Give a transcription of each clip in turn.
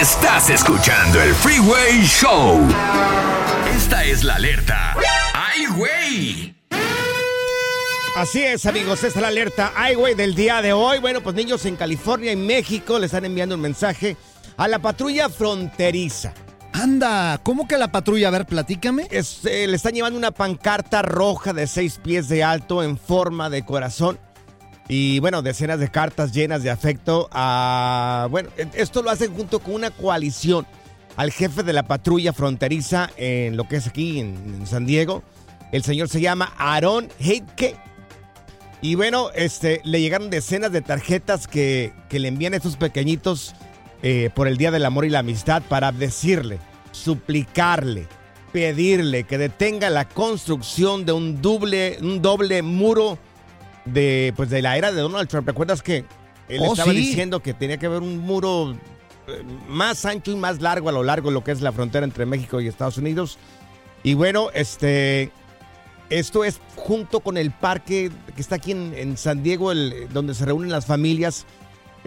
Estás escuchando el Freeway Show. Esta es la alerta. ¡Ay, güey! Así es, amigos, esta es la alerta highway del día de hoy. Bueno, pues niños en California y México le están enviando un mensaje a la patrulla fronteriza. Anda, ¿cómo que la patrulla? A ver, platícame. Es, eh, le están llevando una pancarta roja de seis pies de alto en forma de corazón. Y bueno, decenas de cartas llenas de afecto a... Bueno, esto lo hacen junto con una coalición al jefe de la patrulla fronteriza en lo que es aquí en, en San Diego. El señor se llama Aaron Heitke. Y bueno, este, le llegaron decenas de tarjetas que, que le envían a estos pequeñitos eh, por el Día del Amor y la Amistad para decirle, suplicarle, pedirle que detenga la construcción de un doble, un doble muro de, pues, de la era de Donald Trump. ¿Recuerdas que él Oh, estaba sí. diciendo que tenía que haber un muro eh, más ancho y más largo a lo largo de lo que es la frontera entre México y Estados Unidos? Y bueno, este, esto es junto con el parque que está aquí en, en San Diego, el- donde se reúnen las familias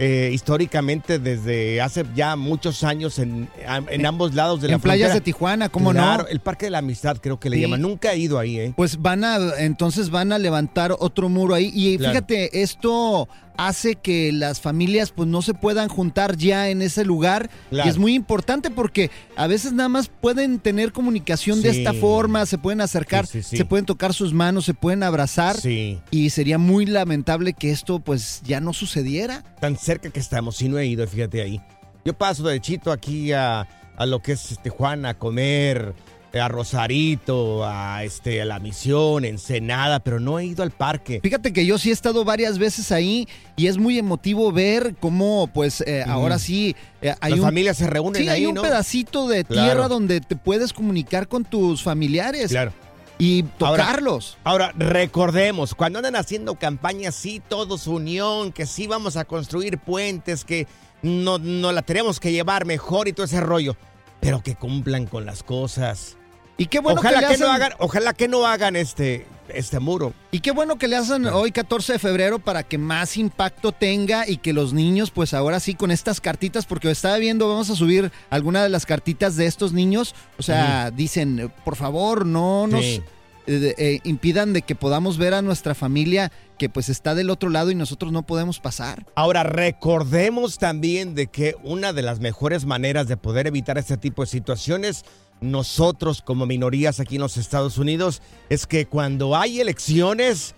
eh, históricamente desde hace ya muchos años en, en ambos lados de la en playas frontera. de Tijuana, ¿cómo Claro, no? el Parque de la Amistad creo que le Sí. llaman. Nunca he ido ahí, ¿eh? Pues van a, entonces van a levantar otro muro ahí. Y Claro. fíjate, esto hace que las familias pues no se puedan juntar ya en ese lugar. Claro. Y es muy importante porque a veces nada más pueden tener comunicación de esta forma, se pueden acercar, Sí, sí, sí. se pueden tocar sus manos, se pueden abrazar. Sí. Y sería muy lamentable que esto pues ya no sucediera. Tan cerca que estamos, y no he ido, fíjate ahí. Yo paso derechito aquí a, a lo que es Tijuana a comer, a Rosarito, a, este, a la Misión, Ensenada, pero no he ido al parque. Fíjate que yo sí he estado varias veces ahí y es muy emotivo ver cómo, pues, eh, ahora sí eh, hay Las un, familias se reúnen sí, ahí, hay un ¿no? pedacito de Claro. tierra donde te puedes comunicar con tus familiares Claro. y Ahora- tocarlos. Ahora, recordemos, cuando andan haciendo campañas, sí, todos unión, que sí vamos a construir puentes, que no, no la tenemos que llevar mejor y todo ese rollo, pero que cumplan con las cosas. Y qué bueno ojalá que, que, le no hacen- hagan, ojalá que no hagan este, este muro. y qué bueno que le hacen hoy 14 de febrero para que más impacto tenga y que los niños, pues ahora sí con estas cartitas, porque estaba viendo, vamos a subir alguna de las cartitas de estos niños, o sea, dicen, por favor, no nos Sí. eh, eh, impidan de que podamos ver a nuestra familia que pues está del otro lado y nosotros no podemos pasar. Ahora, recordemos también de que una de las mejores maneras de poder evitar este tipo de situaciones, nosotros como minorías aquí en los Estados Unidos, es que cuando hay elecciones,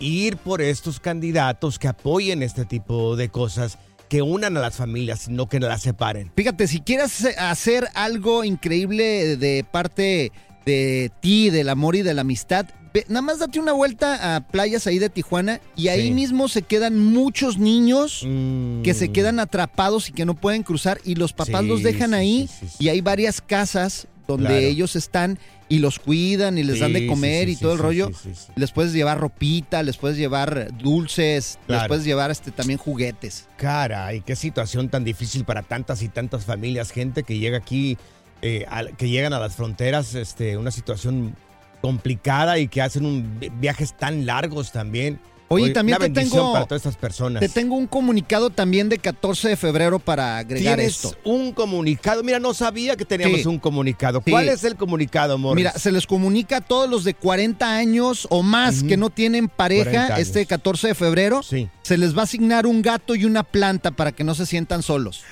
ir por estos candidatos que apoyen este tipo de cosas, que unan a las familias, no que las separen. Fíjate, si quieres hacer algo increíble de parte de ti, del amor y de la amistad, ve- nada más date una vuelta a playas ahí de Tijuana y ahí Sí. mismo se quedan muchos niños Mm. que se quedan atrapados y que no pueden cruzar y los papás Sí, los dejan ahí sí. y hay varias casas donde Claro. ellos están y los cuidan y les dan de comer sí, y todo el rollo. Les puedes llevar ropita, les puedes llevar dulces, les puedes llevar este también juguetes. Caray, qué situación tan difícil para tantas y tantas familias, gente que llega aquí, eh, que llegan a las fronteras, este, una situación complicada y que hacen un, vi- viajes tan largos también. Oye, también una te tengo- para todas estas personas. Te tengo un comunicado también de 14 de febrero para agregar Tienes esto. un comunicado. Mira, no sabía que teníamos Sí. un comunicado. Sí. ¿Cuál es el comunicado, Morris? Mira, se les comunica a todos los de 40 años o más que no tienen 40 pareja este 14 de febrero. Sí. Se les va a asignar un gato y una planta para que no se sientan solos.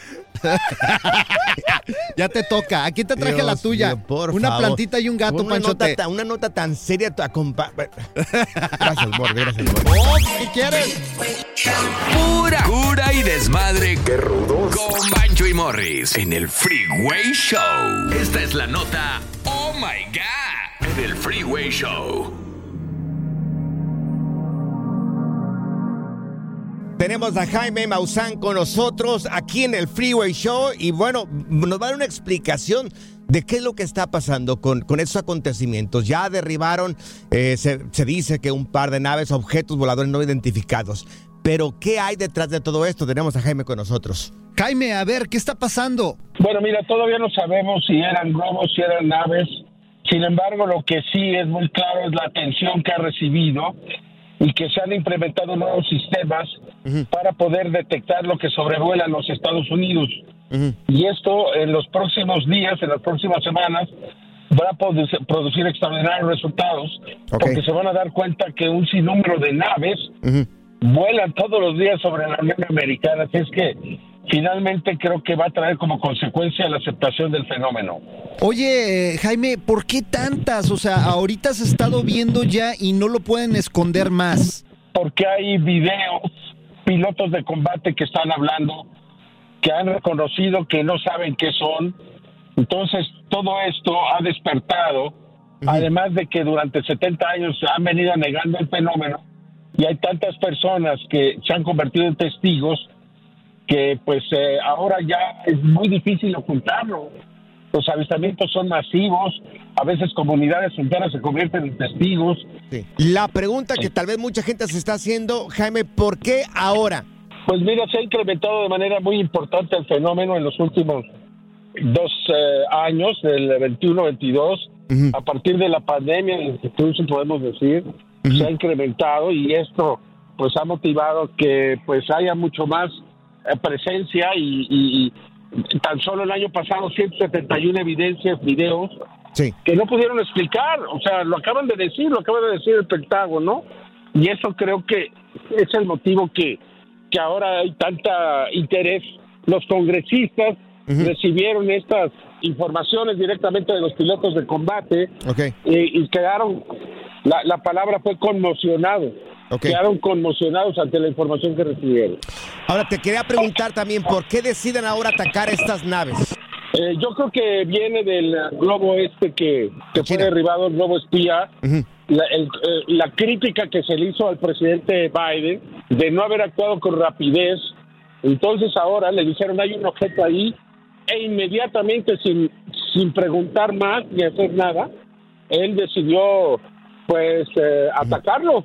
ya te toca. Aquí te traje Dios la tuya. mío, por una favor. plantita y un gato, una Panchote. Nota, ta- una nota tan seria. tu acompa- gracias, Morris. Gracias, Morris. Oh, ¿Qué quieres? Pura cura y desmadre. ¡Qué rudos! Con Bancho y Morris en el Freeway Show. Esta es la nota Oh My God en el Freeway Show. Tenemos a Jaime Maussan con nosotros aquí en el Freeway Show y bueno, nos va a dar una explicación de qué es lo que está pasando con, con esos acontecimientos. Ya derribaron, eh, se, se dice que un par de naves, objetos voladores no identificados. Pero ¿qué hay detrás de todo esto? Tenemos a Jaime con nosotros. Jaime, a ver, ¿qué está pasando? Bueno, mira, todavía no sabemos si eran globos, si eran naves. Sin embargo, lo que sí es muy claro es la atención que ha recibido y que se han implementado nuevos sistemas para poder detectar lo que sobrevuela los Estados Unidos. Y esto en los próximos días, en las próximas semanas, va a produ- producir extraordinarios resultados porque se van a dar cuenta que un sinnúmero de naves vuelan todos los días sobre la Unión Americana. Así es que finalmente creo que va a traer como consecuencia la aceptación del fenómeno. Oye, eh, Jaime, ¿por qué tantas? O sea, ahorita se ha estado viendo ya y no lo pueden esconder más. Porque hay videos, pilotos de combate que están hablando, que han reconocido que no saben qué son. Entonces, todo esto ha despertado, además de que durante 70 años han venido negando el fenómeno y hay tantas personas que se han convertido en testigos que pues eh, ahora ya es muy difícil ocultarlo. Los avistamientos son masivos, a veces comunidades enteras se convierten en testigos. Sí. La pregunta que tal vez mucha gente se está haciendo, Jaime, ¿por qué ahora? Pues mira, se ha incrementado de manera muy importante el fenómeno en los últimos dos eh, años, del 21-22, a partir de la pandemia, incluso podemos decir, se ha incrementado y esto pues ha motivado que pues haya mucho más presencia y, y- y tan solo el año pasado 171 evidencias, videos Sí. que no pudieron explicar, o sea, lo acaban de decir, lo acaba de decir el Pentágono, y eso creo que es el motivo que, que ahora hay tanta interés. Los congresistas recibieron estas informaciones directamente de los pilotos de combate Ok. eh, y quedaron, la, la palabra fue conmocionados, Quedaron conmocionados ante la información que recibieron. Ahora te quería preguntar también, ¿por qué deciden ahora atacar estas naves? Eh, yo creo que viene del globo este que, que fue derribado, el globo espía. La, el- eh, la crítica que se le hizo al presidente Biden de no haber actuado con rapidez. Entonces ahora le dijeron hay un objeto ahí e inmediatamente sin, sin preguntar más ni hacer nada, él decidió pues eh, atacarlo.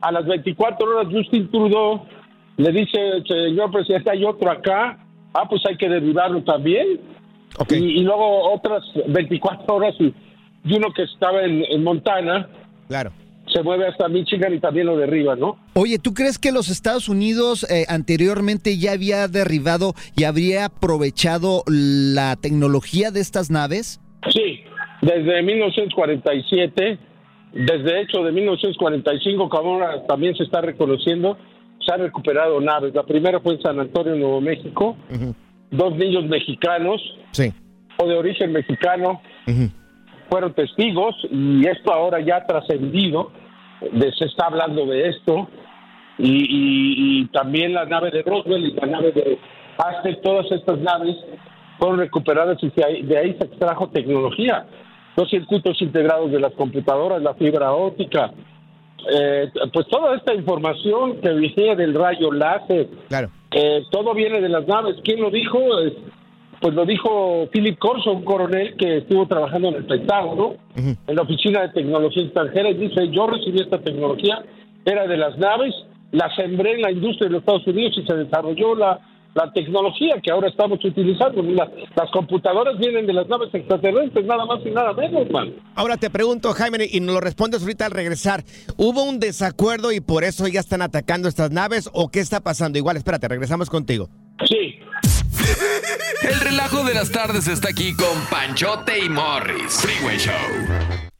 A las 24 horas Justin Trudeau le dice, señor presidente, hay otro acá, ah, pues hay que derribarlo también. Ok. Y, y luego otras 24 horas y, y uno que estaba en, en Montana Claro. se mueve hasta Michigan y también lo derriba, ¿no? Oye, ¿tú crees que los Estados Unidos eh, anteriormente ya había derribado y habría aprovechado la tecnología de estas naves? Sí, desde 1947, desde hecho de 1945, como ahora también se está reconociendo, se han recuperado naves. La primera fue en San Antonio, Nuevo México, dos niños mexicanos. Sí. o de origen mexicano. Fueron testigos y esto ahora ya ha trascendido, de- se está hablando de esto. Y, y- y también la nave de Roswell y la nave de Aztec, todas estas naves fueron recuperadas y de ahí se extrajo tecnología, los circuitos integrados de las computadoras, la fibra óptica, eh, pues toda esta información que viene del rayo láser, Claro. eh, todo viene de las naves. ¿Quién lo dijo? Es pues lo dijo Philip Corso, un coronel que estuvo trabajando en el Pentágono, en la Oficina de Tecnología Extranjera, y dice, yo recibí esta tecnología, era de las naves, la sembré en la industria de los Estados Unidos y se desarrolló la, la tecnología que ahora estamos utilizando. La- las computadoras vienen de las naves extraterrestres, nada más y nada menos, man. Ahora te pregunto, Jaime, y nos lo respondes ahorita al regresar. ¿Hubo un desacuerdo y por eso ya están atacando estas naves o qué está pasando? Igual, espérate, regresamos contigo. Sí, El relajo de las tardes está aquí con Panchote y Morris. Freeway Show.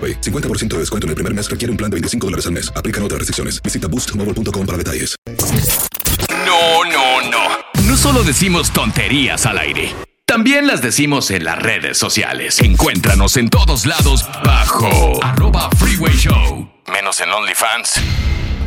AroPay. 50% de descuento en el primer mes requiere un plan de 25 dólares al mes. Aplican otras restricciones. Visita boostmobile.com para detalles. No, no, no. No solo decimos tonterías al aire. También las decimos en las redes sociales. Encuéntranos en todos lados bajo arroba Freeway Show. Menos en OnlyFans.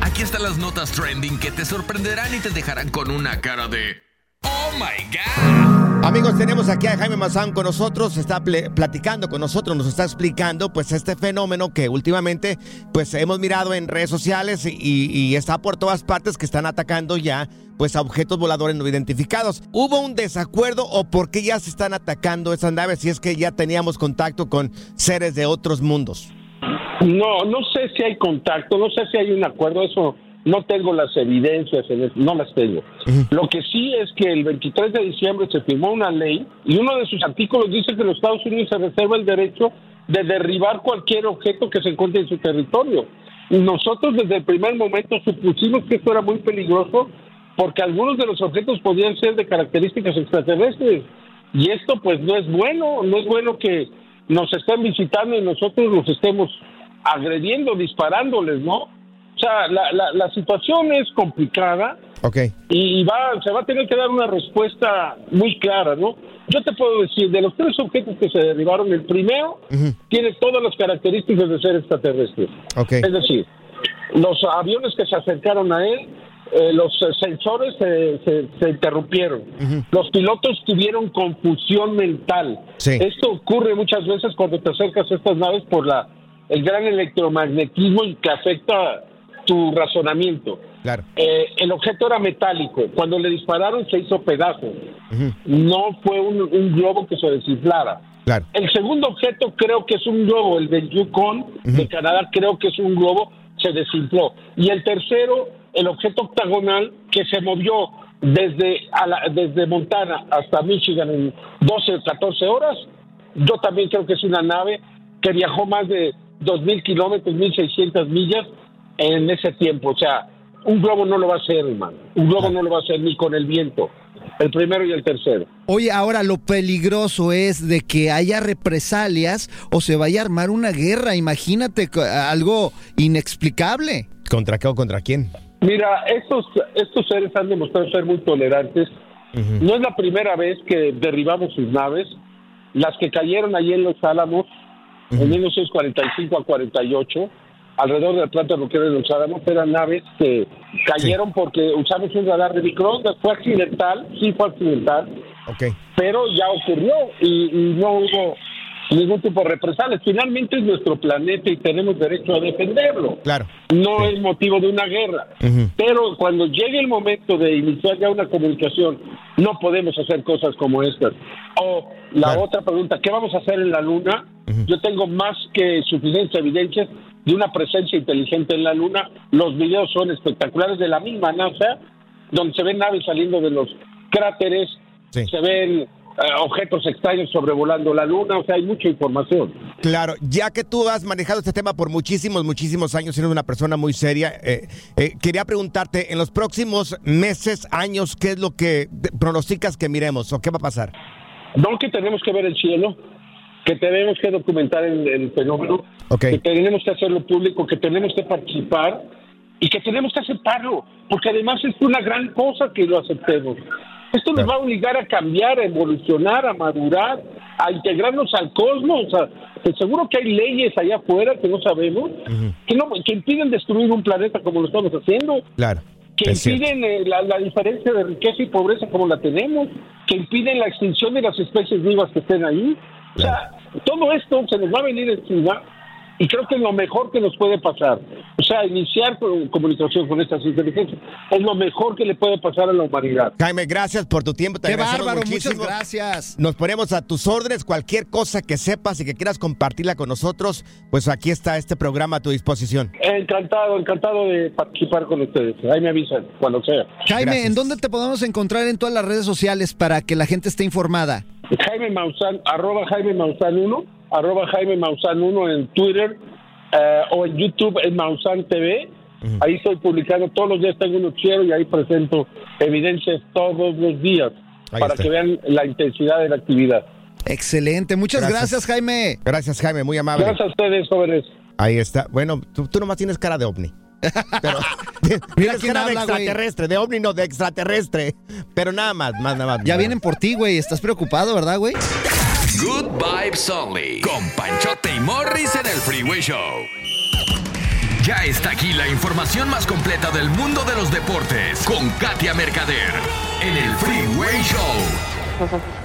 Aquí están las notas trending que te sorprenderán y te dejarán con una cara de Oh my God. Amigos, tenemos aquí a Jaime Mazán con nosotros, está platicando con nosotros, nos está explicando pues este fenómeno que últimamente pues hemos mirado en redes sociales y, y está por todas partes que están atacando ya pues a objetos voladores no identificados. ¿Hubo un desacuerdo o por qué ya se están atacando esas naves si es que ya teníamos contacto con seres de otros mundos? No, no sé si hay contacto, no sé si hay un acuerdo, eso no tengo las evidencias, en no las tengo. Lo que sí es que el 23 de diciembre se firmó una ley y uno de sus artículos dice que los Estados Unidos se reserva el derecho de derribar cualquier objeto que se encuentre en su territorio. Y nosotros desde el primer momento supusimos que esto era muy peligroso porque algunos de los objetos podían ser de características extraterrestres. Y esto pues no es bueno, no es bueno que nos estén visitando y nosotros los estemos agrediendo, disparándoles, ¿no? Sea, la, la, la situación es complicada y va, se va a tener que dar una respuesta muy clara, ¿no? Yo te puedo decir, de los tres objetos que se derribaron, el primero tiene todas las características de ser extraterrestre. Ok. Es decir, los aviones que se acercaron a él, eh, los eh, sensores se, se- se interrumpieron. Los pilotos tuvieron confusión mental. Sí. Esto ocurre muchas veces cuando te acercas a estas naves por la el gran electromagnetismo y que afecta tu razonamiento. Claro. Eh, el objeto era metálico. Cuando le dispararon se hizo pedazo. No fue un, un globo que se desinflara. Claro. El segundo objeto creo que es un globo, el del Yukon de Canadá, creo que es un globo, se desinfló. Y el tercero, el objeto octagonal que se movió desde, a la- desde Montana hasta Michigan en 12 o 14 horas, yo también creo que es una nave que viajó más de 2.000 kilómetros, 1.600 millas en ese tiempo. O sea, un globo no lo va a hacer, hermano. Un globo no lo va a hacer ni con el viento. El primero y el tercero. Oye, ahora lo peligroso es de que haya represalias o se vaya a armar una guerra. Imagínate algo inexplicable. ¿Contra qué o contra quién? Mira, estos, estos seres han demostrado ser muy tolerantes. No es la primera vez que derribamos sus naves. Las que cayeron allí en Los Álamos, en 1945 a 48, alrededor del planta nuclear de Los Álamos, eran naves que cayeron porque usamos un radar de microondas. Fue accidental, sí fue accidental, Ok. pero ya ocurrió y, y no hubo ningún tipo de represalias. Finalmente es nuestro planeta y tenemos derecho a defenderlo. Claro. No es motivo de una guerra. Pero cuando llegue el momento de iniciar ya una comunicación, no podemos hacer cosas como estas. O la Claro. otra pregunta, ¿qué vamos a hacer en la Luna? Yo tengo más que suficientes evidencias de una presencia inteligente en la Luna. Los videos son espectaculares de la misma NASA, donde se ven naves saliendo de los cráteres, Sí. se ven eh, objetos extraños sobrevolando la Luna, o sea, hay mucha información. Claro, ya que tú has manejado este tema por muchísimos, muchísimos años, eres una persona muy seria, eh, eh, quería preguntarte, en los próximos meses, años, ¿qué es lo que pronosticas que miremos o qué va a pasar? No que tenemos que ver el cielo, que tenemos que documentar el, el fenómeno, que tenemos que hacerlo público, que tenemos que participar y que tenemos que aceptarlo, porque además es una gran cosa que lo aceptemos. Esto nos va a obligar a cambiar, a evolucionar, a madurar, a integrarnos al cosmos. a- que seguro que hay leyes allá afuera que no sabemos, que, no, que impiden destruir un planeta como lo estamos haciendo Claro. que impiden eh, la, la diferencia de riqueza y pobreza como la tenemos, que impiden la extinción de las especies vivas que estén ahí. O sea, todo esto se nos va a venir encima y creo que es lo mejor que nos puede pasar. O sea, iniciar con- comunicación con estas inteligencias es lo mejor que le puede pasar a la humanidad. Jaime, gracias por tu tiempo. Te Qué bárbaro, muchísimo. muchas gracias. Nos ponemos a tus órdenes. Cualquier cosa que sepas y que quieras compartirla con nosotros, pues aquí está este programa a tu disposición. Encantado, encantado de participar con ustedes. Ahí me avisan cuando sea. Jaime, Gracias. ¿en dónde te podemos encontrar en todas las redes sociales para que la gente esté informada? Jaime Maussan, arroba Jaime Maussan 1, arroba Jaime Maussan 1 en Twitter eh, o en YouTube en Maussan TV. Ahí estoy publicando todos los días, tengo un noticiero y ahí presento evidencias todos los días Ahí para está. que vean la intensidad de la actividad. Excelente, muchas Gracias. gracias, Jaime. Gracias, Jaime, muy amable. Gracias a ustedes, jóvenes. Ahí está. Bueno, tú, tú nomás tienes cara de ovni. Pero tienes quién de habla, güey. extraterrestre, de ovni no, de extraterrestre. Pero nada más, más nada más. Ya vienen por ti, güey. Estás preocupado, ¿verdad, güey? Good Vibes Only. Con Panchote y Morris en el Freeway Show. Ya está aquí la información más completa del mundo de los deportes. Con Katia Mercader. En el Freeway Show.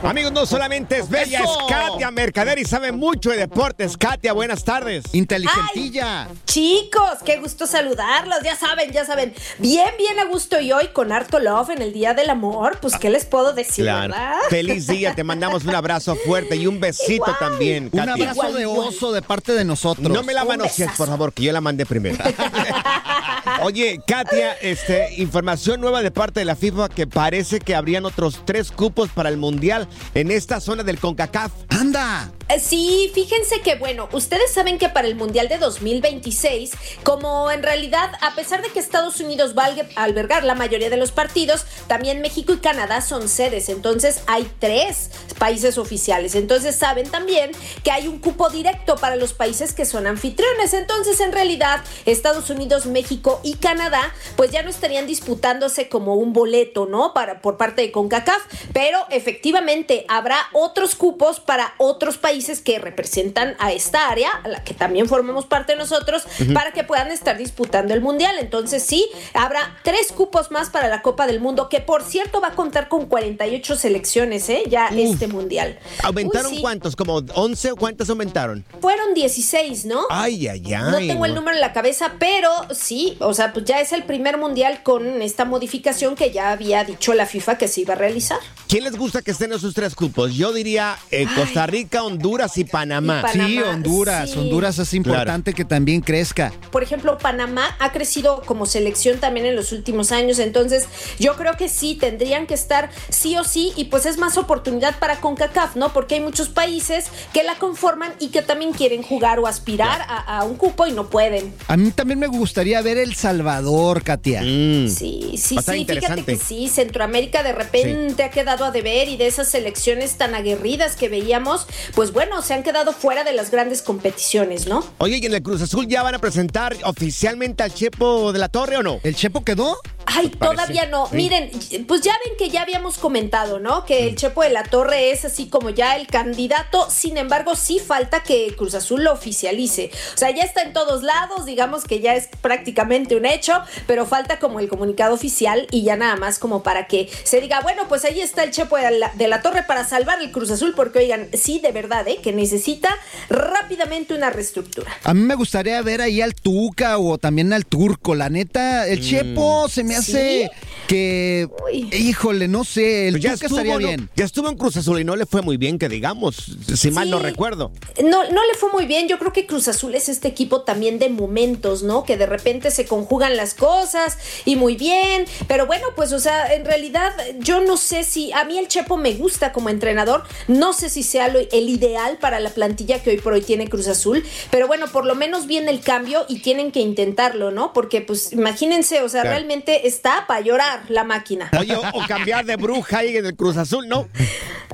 Amigos, no solamente es bella, ¡Eso! es Katia Mercader y sabe mucho de deportes. Katia, buenas tardes. Inteligentilla. Chicos, qué gusto saludarlos. Ya saben, ya saben. Bien, bien a gusto y hoy con harto love en el Día del Amor. Pues, ¿qué les puedo decir, verdad? Feliz día, te mandamos un abrazo fuerte y un besito Igual. también, Un Katia. abrazo Igual, de igual. oso de parte de nosotros. No me la Un manosees, por favor, que yo la mandé primero. Oye, Katia, este, información nueva de parte de la FIFA que parece que habrían otros tres cupos para el Mundial en esta zona del CONCACAF. ¡Anda! Eh, Sí, fíjense que bueno, ustedes saben que para el Mundial de 2026, como en realidad, a pesar de que Estados Unidos va a albergar la mayoría de los partidos, también México y Canadá son sedes, entonces hay tres países oficiales. Entonces saben también que hay un cupo directo para los países que son anfitriones. Entonces, en realidad, Estados Unidos, México y Canadá, pues ya no estarían disputándose como un boleto, ¿no? Para, por parte de CONCACAF, pero efectivamente habrá otros cupos para otros países que representan a esta área, a la que también formamos parte nosotros, para que puedan estar disputando el Mundial. Entonces, sí, habrá tres cupos más para la Copa del Mundo, que por cierto va a contar con 48 selecciones, ¿eh? Ya este Mundial. ¿Aumentaron Uy, sí, cuántos? ¿Como 11 o cuántos aumentaron? Fueron 16, ¿no? Ay, ay, ay. No tengo el número en la cabeza, pero sí, o sea, pues ya es el primer mundial con esta modificación que ya había dicho la FIFA que se iba a realizar. ¿Quién les gusta que estén esos tres cupos? Yo diría eh, Costa Rica, Honduras y Panamá. Y Panamá, Sí, Honduras. sí. Honduras es importante que también crezca. Por ejemplo, Panamá ha crecido como selección también en los últimos años, entonces yo creo que sí, tendrían que estar sí o sí, y pues es más oportunidad para CONCACAF, ¿no? Porque hay muchos países que la conforman y que también quieren jugar o aspirar a, a un cupo y no pueden. A mí también me gustaría ver El Salvador, Katia. Mm. Sí, sí, sí, fíjate interesante. que sí, Centroamérica de repente ha quedado a deber y de esas selecciones tan aguerridas que veíamos, pues bueno, se han quedado fuera de las grandes competiciones, ¿no? Oye, ¿y en el Cruz Azul ya van a presentar oficialmente al Chepo de la Torre o no? ¿El Chepo quedó? Ay, todavía no. Miren, pues ya ven que ya habíamos comentado, ¿no? Que el Chepo de la Torre es así como ya el candidato. Sin embargo, sí falta que Cruz Azul lo oficialice. O sea, ya está en todos lados, digamos que ya es prácticamente un hecho, pero falta como el comunicado oficial y ya nada más como para que se diga, bueno, pues ahí está el Chepo de la, de la Torre para salvar el Cruz Azul, porque oigan, sí, de verdad, ¿eh? Que necesita rápidamente una reestructura. A mí me gustaría ver ahí al Tuca o también al Turco. La neta, el Chepo se me hace que, Uy. híjole, no sé, el ya Tuca estuvo, estaría ¿no? bien. Ya estuvo en Cruz Azul y no le fue muy bien, que digamos, si mal no recuerdo. No, no le fue muy bien. Yo creo que Cruz Azul es este equipo también de momentos, ¿no? Que de repente se conjugan las cosas y muy bien. Pero bueno, pues, o sea, en realidad yo no sé si a mí el Chepo me gusta como entrenador. No sé si sea lo- el ideal para la plantilla que hoy por hoy tiene Cruz Azul. Pero bueno, por lo menos viene el cambio y tienen que intentarlo, ¿no? Porque, pues, imagínense, o sea, Claro. realmente está para llorar la máquina. Oye, o, o cambiar de bruja ahí en el Cruz Azul, ¿no?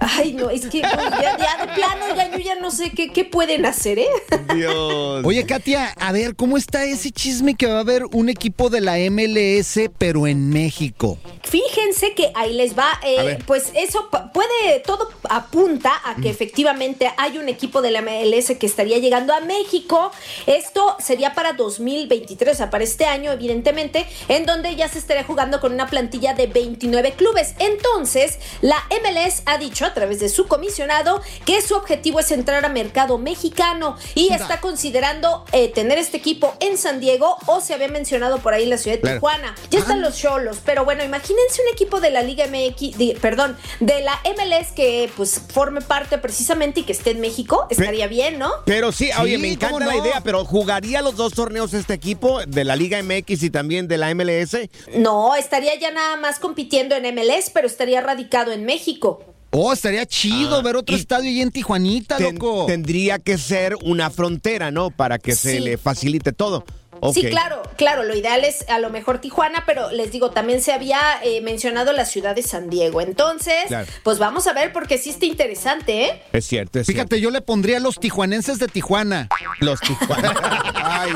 Ay, no, es que pues, ya, ya de plano, ya yo ya no sé qué, qué pueden hacer, ¿eh? Dios. Oye, Katia, a ver, ¿cómo está ese chisme que va a haber un equipo de la MLS, pero en México? Fíjense que ahí les va, eh, pues eso puede, todo apunta a que efectivamente hay un equipo de la MLS que estaría llegando a México. Esto sería para 2023, o sea, para este año, evidentemente, en donde ya se estaría jugando con una plantilla de 29 clubes. Entonces, la MLS ha dicho a través de su comisionado que su objetivo es entrar a mercado mexicano y está considerando eh, tener este equipo en San Diego o se había mencionado por ahí la ciudad de Claro. Tijuana. Ya están los cholos, pero bueno, imagínense un equipo de la Liga MX, de- perdón, de la MLS que pues forme parte precisamente y que esté en México, estaría bien, ¿no? Pero sí, oye, Sí, me encanta ¿cómo la no? idea, pero ¿jugaría los dos torneos este equipo de la Liga MX y también de la MLS? No, estaría ya nada más compitiendo en MLS, pero estaría radicado en México. Oh, estaría chido Ah, ver otro y- estadio ahí en Tijuanita, Ten- loco. tendría que ser una frontera, ¿no? Para que se le facilite todo. Sí, claro, claro, lo ideal es a lo mejor Tijuana, pero les digo, también se había eh, mencionado la ciudad de San Diego. Entonces, Claro. pues vamos a ver porque sí está interesante, ¿eh? Es cierto, es Fíjate, yo le pondría a los tijuanenses de Tijuana. Los Tijuana. Ay.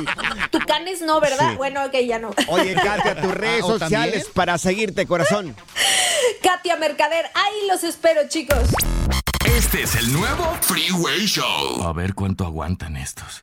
Tucanes no, ¿verdad? Sí. Bueno, ok, ya no. Oye, Katia, tus redes Ah, ¿o sociales también? para seguirte, corazón. Katia Mercader, ahí los espero, chicos. Este es el nuevo Freeway Show. A ver cuánto aguantan estos.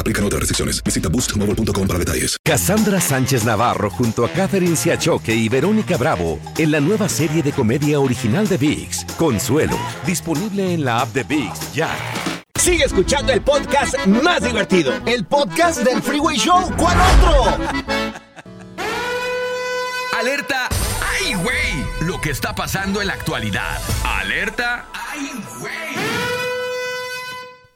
Aplican otras restricciones. Visita boostmobile.com para detalles. Cassandra Sánchez Navarro junto a Catherine Siachoque y Verónica Bravo en la nueva serie de comedia original de VIX, Consuelo, disponible en la app de VIX ya. Sigue escuchando el podcast más divertido. El podcast del Freeway Show. ¿Cuál otro? Alerta, ¡ay, güey! Lo que está pasando en la actualidad. Alerta, ¡ay, güey!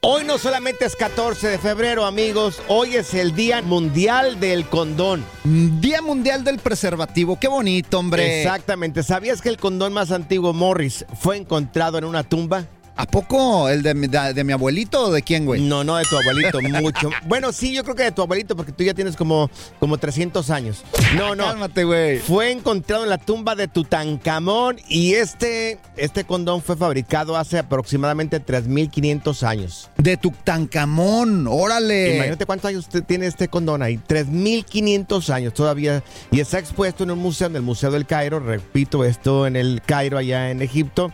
Hoy no solamente es 14 de febrero, amigos, hoy es el Día Mundial del Condón. Día Mundial del Preservativo. Qué bonito, hombre. Exactamente. ¿Sabías que el condón más antiguo, Morris, fue encontrado en una tumba? ¿A poco el de, mi- de, de mi abuelito o de quién, güey? No, no de tu abuelito, mucho. Bueno, sí, yo creo que de tu abuelito, porque tú ya tienes como, como 300 años. No, no. Cálmate, güey. Fue encontrado en la tumba de Tutankamón y este, este condón fue fabricado hace aproximadamente 3.500 años. De Tutankamón, órale. Imagínate cuántos años tiene este condón ahí. 3.500 años todavía. Y está expuesto en un museo, en el Museo del Cairo. Repito, esto en el Cairo, allá en Egipto.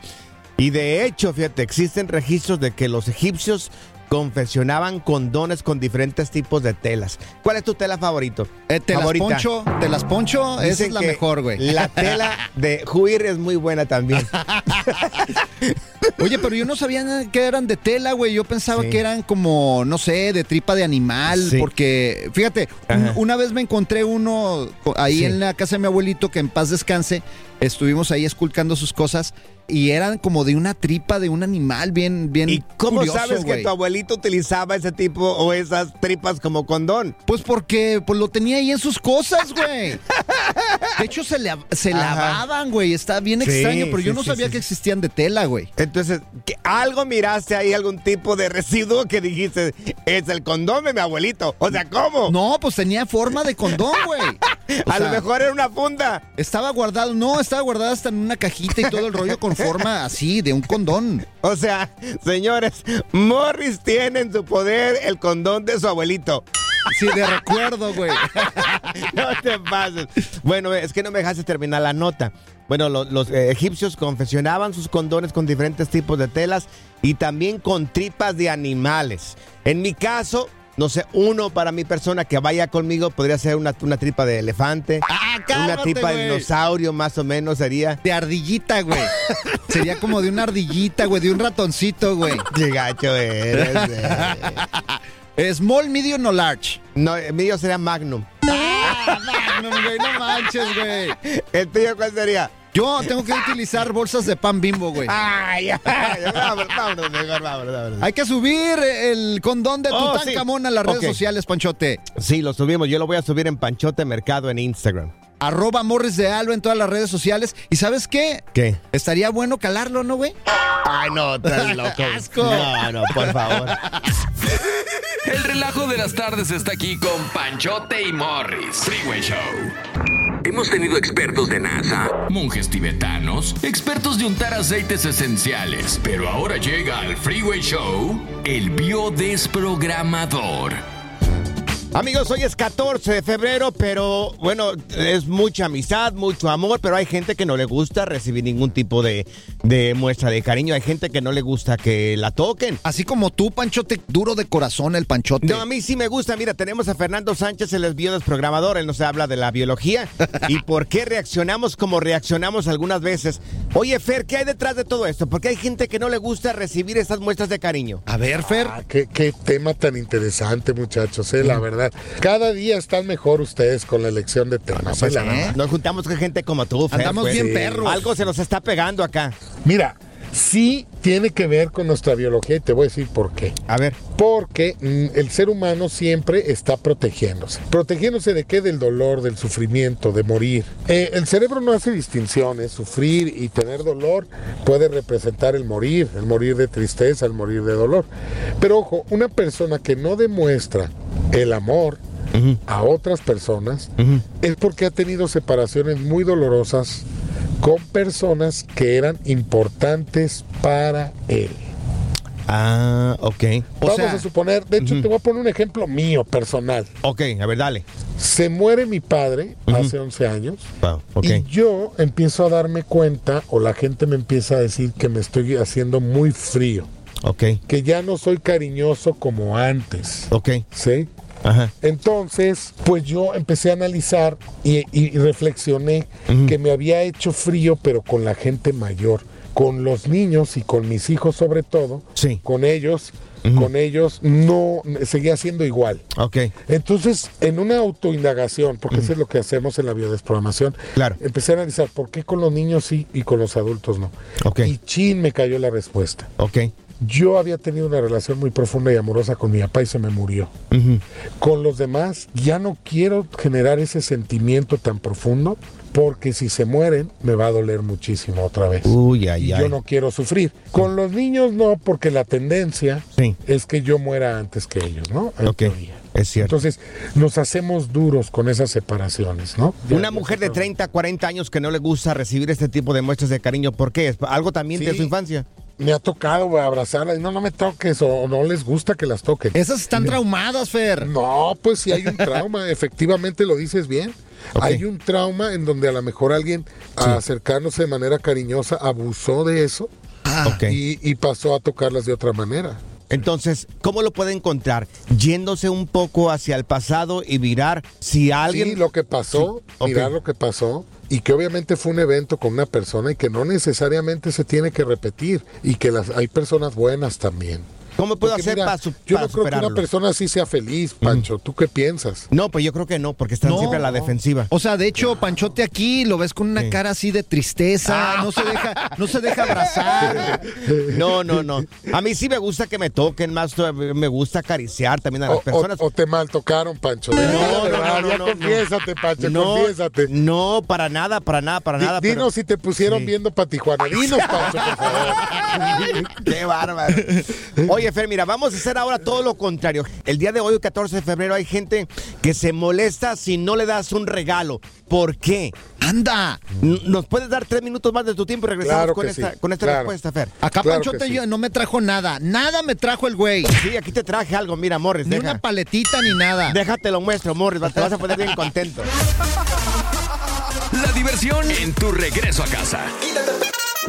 Y de hecho, fíjate, existen registros de que los egipcios confeccionaban condones con diferentes tipos de telas. ¿Cuál es tu tela favorito? Eh, te las favorita? poncho, te las poncho, esa es la mejor, güey. La tela de Juir es muy buena también. Oye, pero yo no sabía que eran de tela, güey. Yo pensaba Sí. que eran como, no sé, de tripa de animal. Sí. Porque, fíjate, un- una vez me encontré uno ahí Sí. en la casa de mi abuelito, que en paz descanse. Estuvimos ahí esculcando sus cosas y eran como de una tripa de un animal bien, bien. ¿Y cómo curioso, sabes que tu abuelito utilizaba ese tipo o esas tripas como condón? Pues porque pues lo tenía ahí en sus cosas, güey. De hecho, se, la- se lavaban, güey. Está bien Sí, extraño, pero yo no sí, sabía que existían de tela, güey. Entonces, ¿qué- ¿algo miraste ahí, algún tipo de residuo que dijiste, es el condón de mi abuelito? O sea, ¿cómo? No, pues tenía forma de condón, güey. A lo mejor era una funda. Estaba guardado, no, estaba guardado hasta en una cajita y todo el rollo con forma así, de un condón. O sea, señores, Morris tiene en su poder el condón de su abuelito. Sí, de recuerdo, güey. No te pases. Bueno, es que no me dejaste terminar la nota. Bueno, lo- los eh, egipcios confeccionaban sus condones con diferentes tipos de telas y también con tripas de animales. En mi caso, no sé, uno para mi persona que vaya conmigo podría ser una, una tripa de elefante, Ah, una cálmate, tripa de güey. dinosaurio más o menos sería. De ardillita, güey. Sería como de una ardillita, güey, de un ratoncito, güey. Qué gacho eres. eh. Small, medium o large. No, el mío sería Magnum. Ah, no, güey, no manches, güey. ¿El tuyo cuál sería? Yo tengo que utilizar bolsas de pan bimbo, güey. Ay, ay, vámonos, vámonos, mejor, vámonos, vámonos. Hay que subir el condón de Oh, Tutankamón sí. a las redes sociales, Panchote. Sí, lo subimos. Yo lo voy a subir en Panchote Mercado en Instagram. Arroba Morris de Alba en todas las redes sociales. ¿Y sabes qué? ¿Qué? Estaría bueno calarlo, ¿no, güey? Ay, no, estás loco. Asco. No, no, por favor. El relajo de las tardes está aquí con Panchote y Morris. Freeway Show. Hemos tenido expertos de NASA, monjes tibetanos, expertos de untar aceites esenciales, pero ahora llega al Freeway Show el biodesprogramador. Amigos, hoy es 14 de febrero, pero bueno, es mucha amistad, mucho amor, pero hay gente que no le gusta recibir ningún tipo de, de muestra de cariño. Hay gente que no le gusta que la toquen. Así como tú, Panchote, duro de corazón el Panchote. No, a mí sí me gusta. Mira, tenemos a Fernando Sánchez, el biodesprogramador. Él nos habla de la biología y por qué reaccionamos como reaccionamos algunas veces. Oye, Fer, ¿qué hay detrás de todo esto? Porque hay gente que no le gusta recibir estas muestras de cariño. A ver, Fer. Ah, qué, qué tema tan interesante, muchachos, eh, la verdad. Cada día están mejor ustedes con la elección de temas, pues, eh, ¿eh? Nos juntamos con gente como tú, Fer. Andamos pues. bien Sí. perros. Algo se nos está pegando acá. Mira, sí tiene que ver con nuestra biología y te voy a decir por qué. A ver. Porque mm, el ser humano siempre está protegiéndose. ¿Protegiéndose de qué? Del dolor, del sufrimiento, de morir. Eh, el cerebro no hace distinciones. Sufrir y tener dolor puede representar el morir, el morir de tristeza, el morir de dolor. Pero ojo, una persona que no demuestra el amor a otras personas es porque ha tenido separaciones muy dolorosas con personas que eran importantes para él. Ah, ok. O Vamos sea- a suponer, de hecho te voy a poner un ejemplo mío, personal. Ok, a ver, dale. Se muere mi padre hace 11 años Wow, ok. y yo empiezo a darme cuenta o la gente me empieza a decir que me estoy haciendo muy frío, Ok, que ya no soy cariñoso como antes. ok. ¿Sí? Ajá. Entonces, pues yo empecé a analizar y, y reflexioné que me había hecho frío, pero con la gente mayor, con los niños y con mis hijos sobre todo, Sí. con ellos, con ellos no seguía siendo igual. Ok. Entonces, en una autoindagación, porque eso es lo que hacemos en la biodesprogramación, Claro. empecé a analizar por qué con los niños sí y con los adultos no. Ok. Y chin me cayó la respuesta. Ok. Yo había tenido una relación muy profunda y amorosa con mi papá y se me murió. Con los demás ya no quiero generar ese sentimiento tan profundo porque si se mueren me va a doler muchísimo otra vez. Uy, ay, ay. yo no quiero sufrir. Con los niños no, porque la tendencia Sí. es que yo muera antes que ellos, ¿no? En Ok. Es cierto. Entonces nos hacemos duros con esas separaciones, ¿no? Una mujer de sabe. 30, 40 años que no le gusta recibir este tipo de muestras de cariño, ¿por qué? ¿Es algo también de Sí. su infancia? Me ha tocado abrazarlas y no, no me toques o no les gusta que las toquen. Esas están traumadas, Fer. No, pues si hay un trauma, efectivamente lo dices bien. Hay un trauma en donde a lo mejor alguien acercándose de manera cariñosa abusó de eso y, y pasó a tocarlas de otra manera. Entonces, ¿cómo lo puede encontrar? Yéndose un poco hacia el pasado y mirar si alguien... Sí, lo que pasó, Sí, mirar lo que pasó y que obviamente fue un evento con una persona y que no necesariamente se tiene que repetir y que las, hay personas buenas también. ¿Cómo puedo Porque hacer mira, para, su- Yo para no creo que superarlo? una persona así sea feliz, Pancho. ¿Tú qué piensas? No, pues yo creo que no, porque están No. siempre a la defensiva. O sea, de hecho, Panchote aquí lo ves con una Sí. cara así de tristeza, Ah. no se deja, no se deja abrazar. No, no, no. A mí sí me gusta que me toquen más, me gusta acariciar también a las O, personas. o te mal tocaron, Pancho. No, no, no, ya no, confiésate, Pancho, no, confiésate. no, para nada, para nada, para nada. pero- dinos si te pusieron Sí. viendo para Tijuana. Dinos, Pancho, por favor. Qué bárbaro. Oye, Fer, mira, vamos a hacer ahora todo lo contrario. El día de hoy, 14 de febrero, hay gente que se molesta si no le das un regalo. ¿Por qué? ¡Anda! ¿Nos puedes dar tres minutos más de tu tiempo y regresamos Claro con esta, sí, con esta claro. respuesta, Fer? Acá Claro Panchote sí. yo- no me trajo nada. Nada me trajo el güey. Sí, aquí te traje algo. Mira, Morris, Ni deja. una paletita ni nada. Déjate lo muestro, Morris. Te vas a poner bien contento. La diversión en tu regreso a casa.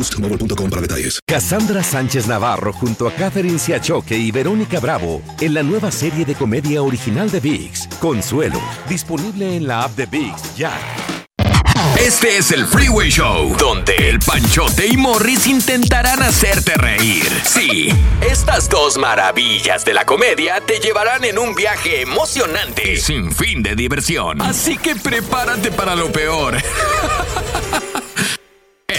boostmobile.com para detalles. Cassandra Sánchez Navarro junto a Catherine Siachoque y Verónica Bravo en la nueva serie de comedia original de VIX, Consuelo, disponible en la app de VIX ya. Este es el Freeway Show, donde el Panchote y Morris intentarán hacerte reír. Sí, estas dos maravillas de la comedia te llevarán en un viaje emocionante y sin fin de diversión. Así que prepárate para lo peor.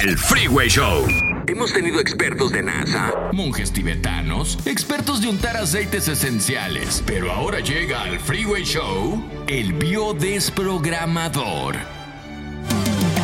El Freeway Show. Hemos tenido expertos de NASA, monjes tibetanos, expertos de untar aceites esenciales, pero ahora llega al Freeway Show el biodesprogramador.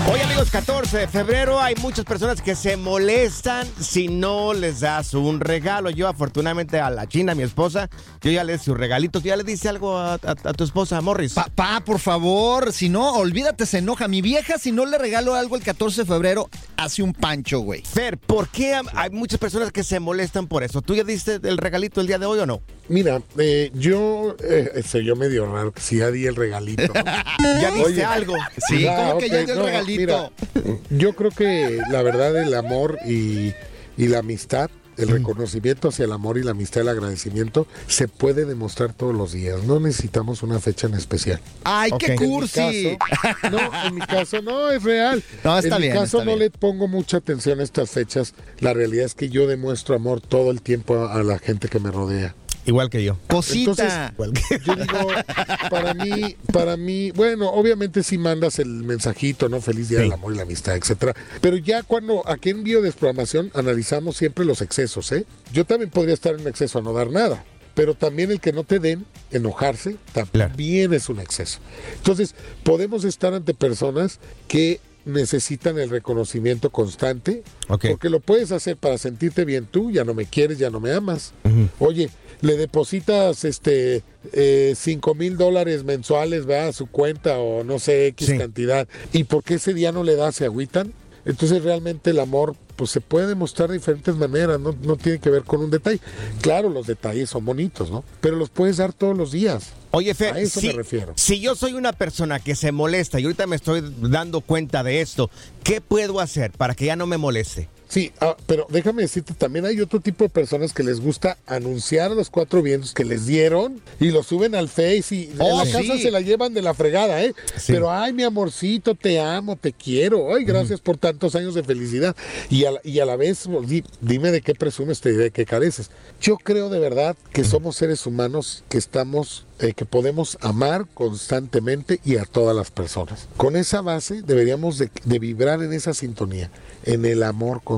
Hoy amigos, 14 de febrero hay muchas personas que se molestan si no les das un regalo. Yo afortunadamente a la China, mi esposa, yo ya le di su regalito. ¿Tú ya le dice algo a, a- a tu esposa, Morris? Papá, por favor, si no, olvídate, se enoja. Mi vieja, si no le regalo algo el 14 de febrero, hace un pancho, güey. Fer, ¿por qué hay muchas personas que se molestan por eso? ¿Tú ya diste el regalito el día de hoy o no? Mira, eh, yo eh, se yo medio raro que sí ya di el regalito. ¿Ya diste Oye, algo? Sí, Ah, como que ya dio el no, regalito. mira, yo creo que la verdad el amor y, y la amistad, el reconocimiento hacia el amor y la amistad, el agradecimiento, se puede demostrar todos los días. No necesitamos una fecha en especial. Ay, qué Ok. En mi cursi. caso- no, en mi caso no, es real. No, está en bien, mi caso no bien. le pongo mucha atención a estas fechas. La realidad es que yo demuestro amor todo el tiempo a, a la gente que me rodea. Igual que yo. Cosita. Yo digo, para mí, para mí, bueno, obviamente si mandas el mensajito, ¿no? Feliz día Sí. del amor y la amistad, etcétera. Pero ya cuando aquí en biodesprogramación analizamos siempre los excesos, ¿eh? Yo también podría estar en exceso a no dar nada. Pero también el que no te den, enojarse, también es un exceso. Entonces, podemos estar ante personas que necesitan el reconocimiento constante, porque lo puedes hacer para sentirte bien tú, ya no me quieres, ya no me amas. Oye, le depositas este eh, cinco mil dólares mensuales ¿verdad? a su cuenta o no sé, X Sí. cantidad, y por qué ese día no le das, se agüitan. Entonces realmente el amor pues se puede demostrar de diferentes maneras, no, no tiene que ver con un detalle. Claro, los detalles son bonitos, ¿no? Pero los puedes dar todos los días. Oye, Fer, A eso si, me refiero. si yo soy una persona que se molesta y ahorita me estoy dando cuenta de esto, ¿qué puedo hacer para que ya no me moleste? Sí, ah, pero déjame decirte, también hay otro tipo de personas que les gusta anunciar a los cuatro vientos que les dieron y lo suben al Face y en Oh, la casa sí. se la llevan de la fregada, ¿eh? Sí. Pero, ay, mi amorcito, te amo, te quiero, ay, gracias por tantos años de felicidad. Y a, la- y a la vez, di- dime de qué presumes, te de qué careces. Yo creo de verdad que somos seres humanos que estamos, eh, que podemos amar constantemente y a todas las personas. Con esa base deberíamos de, de vibrar en esa sintonía, en el amor constante.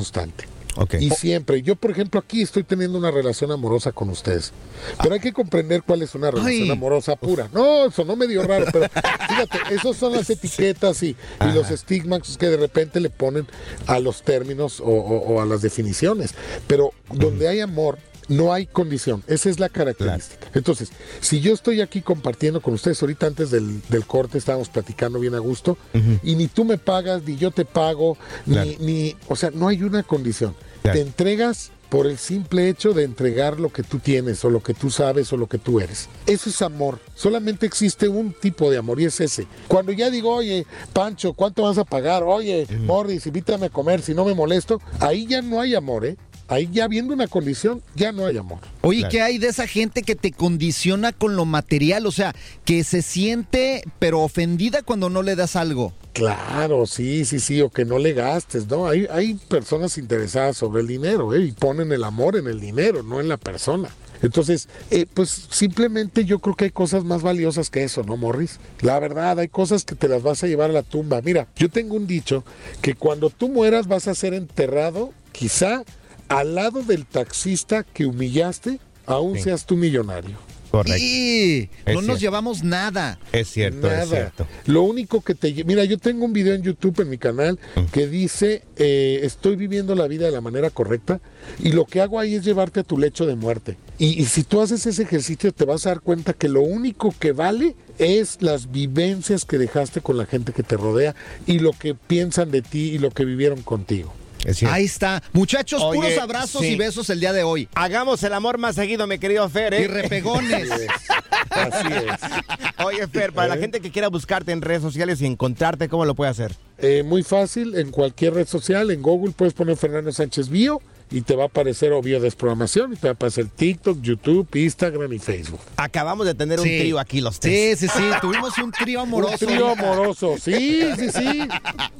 Ok. Y siempre, yo por ejemplo aquí estoy teniendo una relación amorosa con ustedes, pero hay que comprender cuál es una relación Ay. amorosa pura. No, eso no medio raro, pero fíjate, esas son las etiquetas y, y los estigmas que de repente le ponen a los términos o, o- o a las definiciones. Pero donde hay amor, no hay condición. Esa es la característica. Entonces, si yo estoy aquí compartiendo con ustedes, ahorita antes del, del corte estábamos platicando bien a gusto, y ni tú me pagas, ni yo te pago, Claro. ni, ni, o sea, no hay una condición. Claro. Te entregas por el simple hecho de entregar lo que tú tienes o lo que tú sabes o lo que tú eres. Eso es amor. Solamente existe un tipo de amor y es ese. Cuando ya digo, oye, Pancho, ¿cuánto vas a pagar? Oye, Morris, invítame a comer si no me molesto. Ahí ya no hay amor, ¿eh? Ahí ya viendo una condición, ya no hay amor. Oye, Claro. ¿qué hay de esa gente que te condiciona con lo material? O sea, que se siente pero ofendida cuando no le das algo. Claro, sí, sí, sí, o que no le gastes, ¿no? Hay, hay personas interesadas sobre el dinero, ¿eh? Y ponen el amor en el dinero, no en la persona. Entonces, eh, pues simplemente yo creo que hay cosas más valiosas que eso, ¿no, Morris? La verdad, hay cosas que te las vas a llevar a la tumba. Mira, yo tengo un dicho que cuando tú mueras vas a ser enterrado, quizá al lado del taxista que humillaste, aún Sí. seas tú millonario. Correcto. Y Es no nos cierto. llevamos nada. Es cierto, Nada. es cierto. Lo único que te... Mira, yo tengo un video en YouTube en mi canal que dice, eh, estoy viviendo la vida de la manera correcta y lo que hago ahí es llevarte a tu lecho de muerte. Y, y si tú haces ese ejercicio te vas a dar cuenta que lo único que vale es las vivencias que dejaste con la gente que te rodea y lo que piensan de ti y lo que vivieron contigo. Es. Ahí está. Muchachos, Oye, puros abrazos sí. y besos el día de hoy. Hagamos el amor más seguido, mi querido Fer. ¿eh? Y repegones. Así es. Oye, Fer, para la gente que quiera buscarte en redes sociales y encontrarte, ¿cómo lo puede hacer? Eh, muy fácil, en cualquier red social, en Google puedes poner Fernando Sánchez Bio y te va a aparecer o Bio Desprogramación y te va a aparecer TikTok, YouTube, Instagram y Facebook. Acabamos de tener un Sí. trío aquí los Sí, tres. sí, sí. Tuvimos un trío amoroso. Un trío amoroso, sí, sí, sí.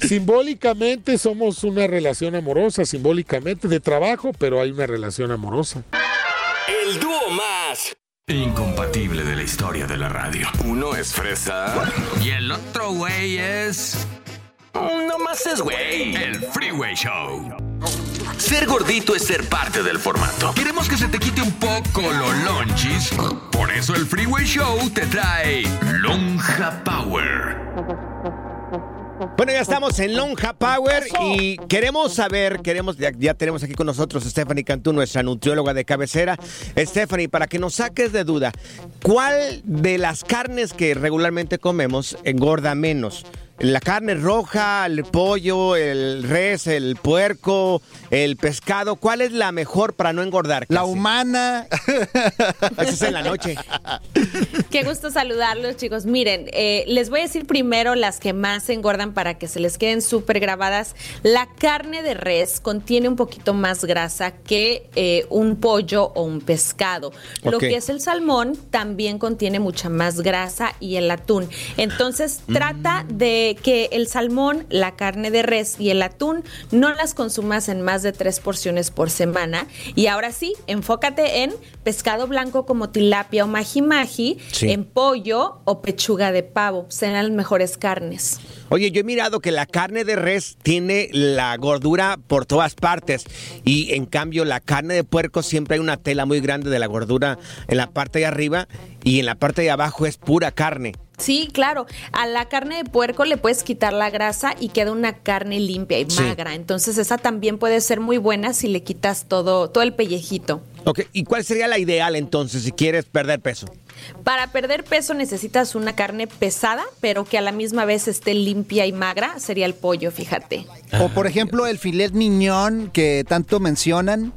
Simbólicamente somos una relación amorosa, simbólicamente de trabajo, pero hay una relación amorosa. El dúo más incompatible de la historia de la radio. Uno es fresa y el otro güey es. No más es güey. El Freeway Show. Ser gordito es ser parte del formato. Queremos que se te quite un poco lo lonchis. Por eso el Freeway Show te trae Lonja Power. Bueno, ya estamos en Lonja Power y queremos saber, queremos, ya, ya tenemos aquí con nosotros a Stephanie Cantú, nuestra nutrióloga de cabecera. Stephanie, para que nos saques de duda, ¿cuál de las carnes que regularmente comemos engorda menos? La carne roja, el pollo, el res, el puerco, el pescado, ¿cuál es la mejor para no engordar? La humana. Eso es en la noche. Qué gusto saludarlos, chicos. Miren, eh, les voy a decir primero las que más engordan para que se les queden súper grabadas. La carne de res contiene un poquito más grasa que eh, un pollo o un pescado. Lo que es el salmón también contiene mucha más grasa y el atún. Entonces, trata de que el salmón, la carne de res y el atún no las consumas en más de tres porciones por semana. Y ahora sí, enfócate en pescado blanco como tilapia o maji maji, Sí. en pollo o pechuga de pavo. Serán las mejores carnes. Oye, yo he mirado que la carne de res tiene la gordura por todas partes y en cambio la carne de puerco siempre hay una tela muy grande de la gordura en la parte de arriba y en la parte de abajo es pura carne. Sí, claro. A la carne de puerco le puedes quitar la grasa y queda una carne limpia y Sí. magra. Entonces esa también puede ser muy buena si le quitas todo, todo el pellejito. Ok, ¿y cuál sería la ideal entonces si quieres perder peso? Para perder peso necesitas una carne pesada, pero que a la misma vez esté limpia y magra. Sería el pollo, fíjate. O por ejemplo, el filet miñón que tanto mencionan.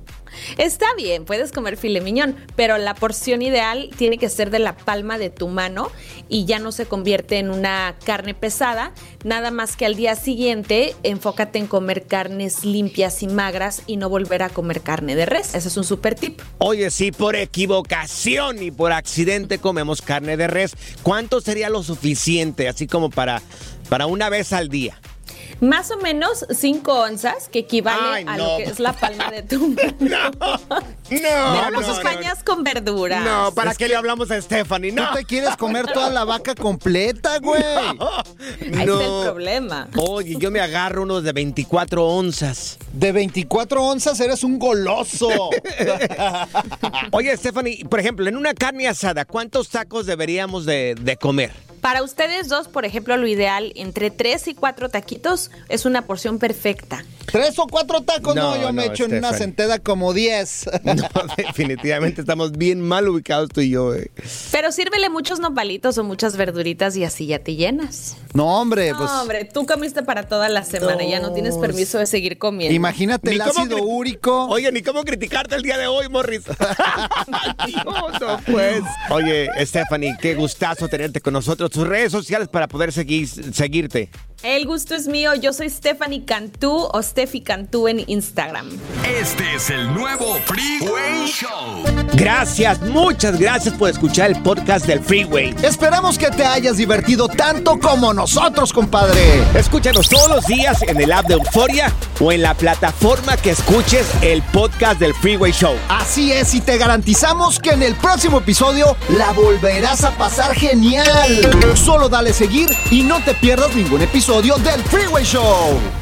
Está bien, puedes comer filet miñón, pero la porción ideal tiene que ser de la palma de tu mano y ya no se convierte en una carne pesada. Nada más que al día siguiente enfócate en comer carnes limpias y magras y no volver a comer carne de res. Ese es un super tip. Oye, si por equivocación y por accidente comemos carne de res, ¿cuánto sería lo suficiente? Así como para, para una vez al día. Más o menos 5 onzas, que equivale a lo que es la palma de tu mano. No, Pero no, los no, acompañas con verduras. No, ¿para qué le hablamos a Stephanie? No. Te quieres comer toda la vaca completa, güey. Ahí No. está el problema. Oye, yo me agarro unos de 24 onzas. De 24 onzas eres un goloso. Oye, Stephanie, por ejemplo, en una carne asada, ¿cuántos tacos deberíamos de, de comer? Para ustedes dos, por ejemplo, lo ideal entre 3 y 4 taquitos es una porción perfecta. ¿Tres o cuatro tacos? No, No, yo me echo en una centeda como 10. No, definitivamente estamos bien mal ubicados tú y yo. eh. Pero sírvele muchos nopalitos o muchas verduritas y así ya te llenas. No, hombre, pues. No, hombre, tú comiste para toda la semana y ya no tienes permiso de seguir comiendo. Imagínate Ni el cómo ácido úrico. Oye, ni cómo criticarte el día de hoy, Morris. Dios, no, pues. Oye, Stephanie, qué gustazo tenerte con nosotros. Tus redes sociales para poder seguir, seguirte. El gusto es mío. Yo soy Stephanie Cantú o Steffi Cantú en Instagram. Este es el nuevo Freeway Show. Gracias, muchas gracias por escuchar el podcast del Freeway. Esperamos que te hayas divertido tanto como nosotros, compadre. Escúchanos todos los días en el app de Euforia o en la plataforma que escuches el podcast del Freeway Show. Así es, y te garantizamos que en el próximo episodio la volverás a pasar genial. Solo dale seguir y no te pierdas ningún episodio del Freeway Show.